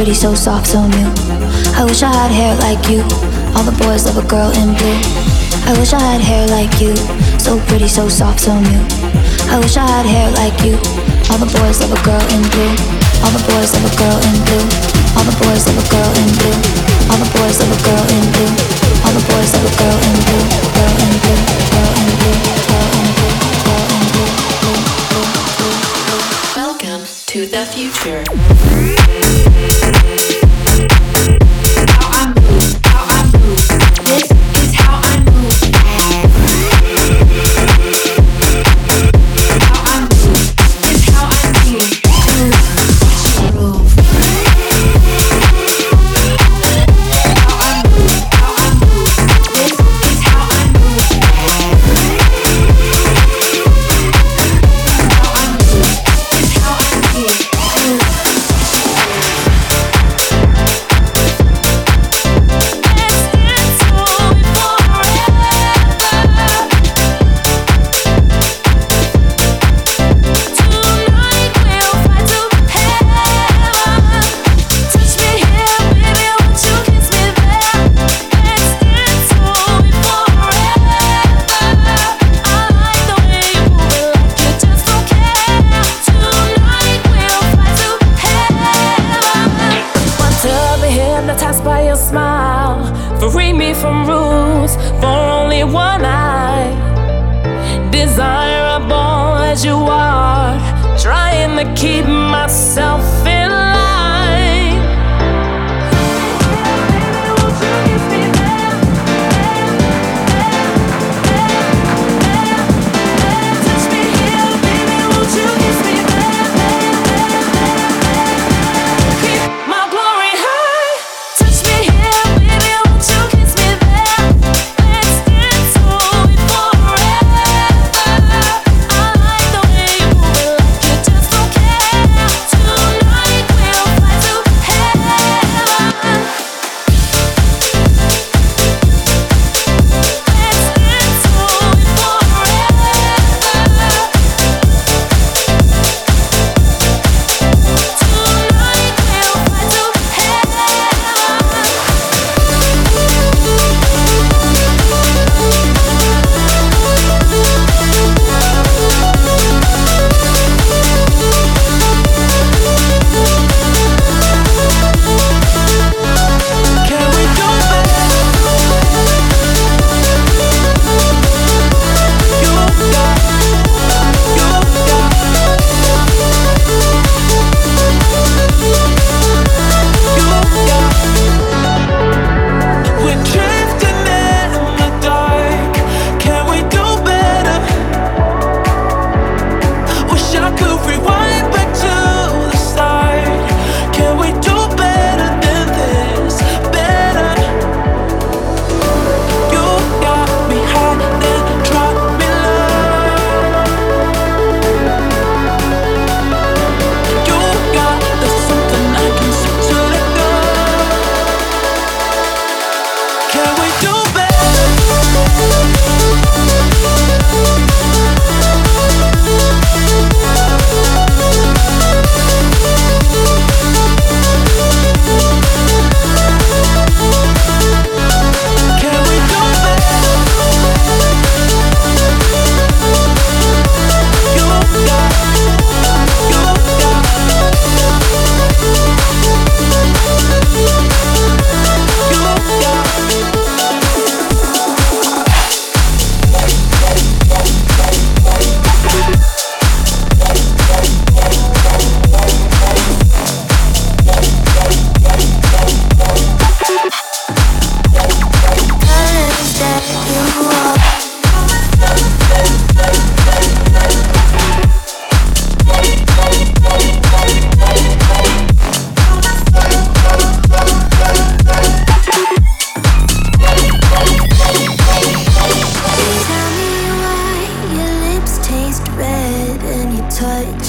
Pretty, so soft, so new. I wish I had hair like you. All the boys love a girl in blue. I wish I had hair like you. So pretty, so soft, so new. I wish I had hair like you. All the boys love a girl in blue. All the boys love a girl in blue. All the boys love a girl in blue. All the boys love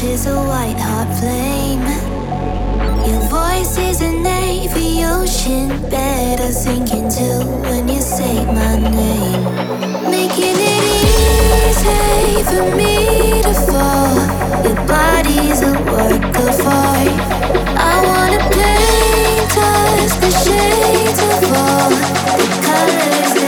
touches a white hot flame. Your voice is a navy ocean bed I sink into when you say my name. Making it easy for me to fall. Your body's a work of art. I wanna paint us the shades of all the colors.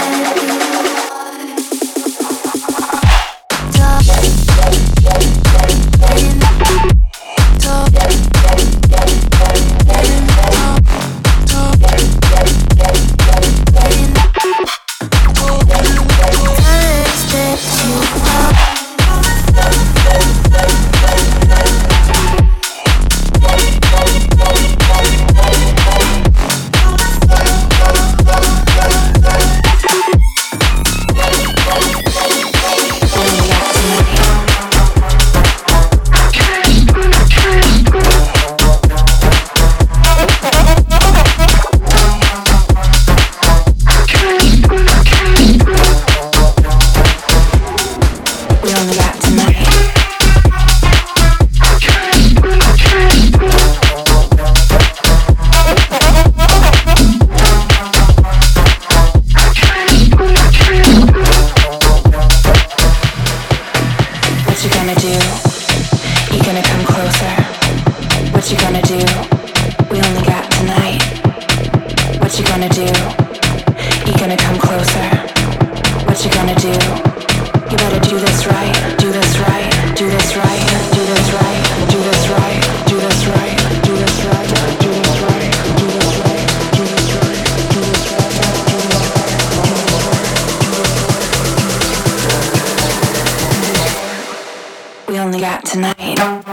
tonight.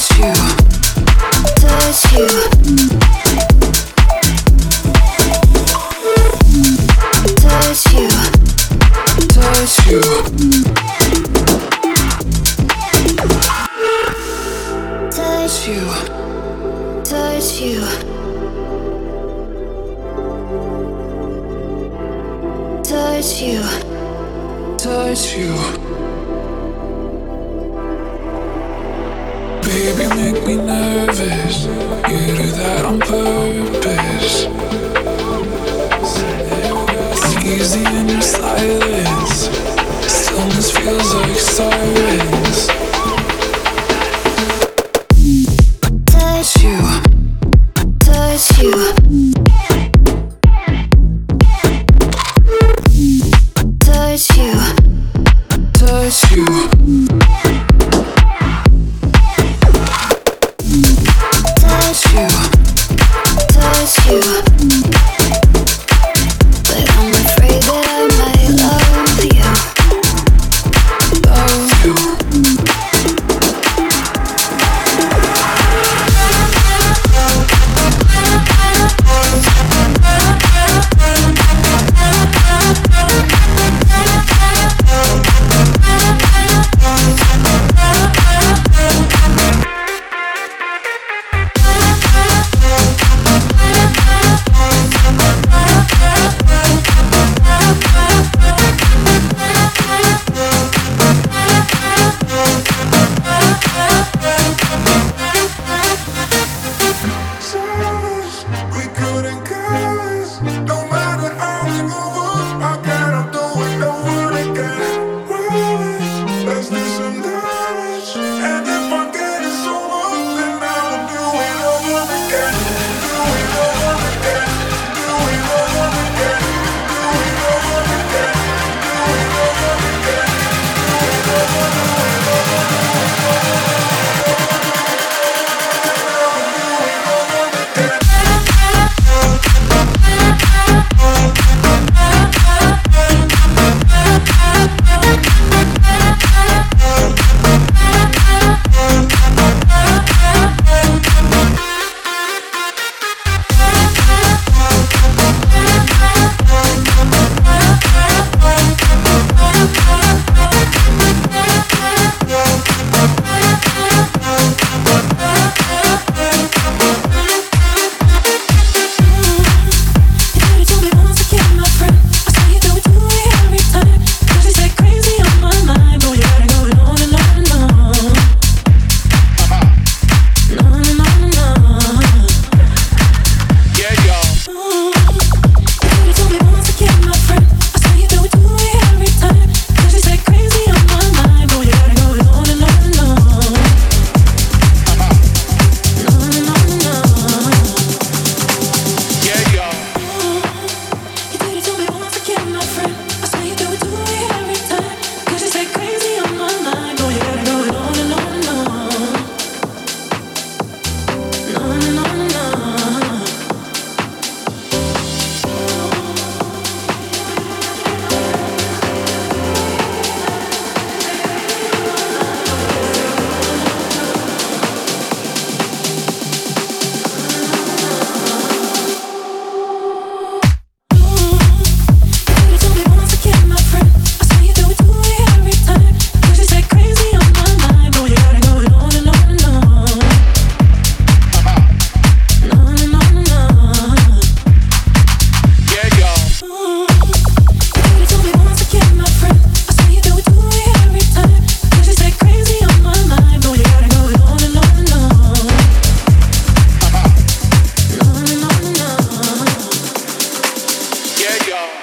touch you, touch you. Baby, make me nervous. You do that on purpose. It's easy in your silence. Stillness feels like silence.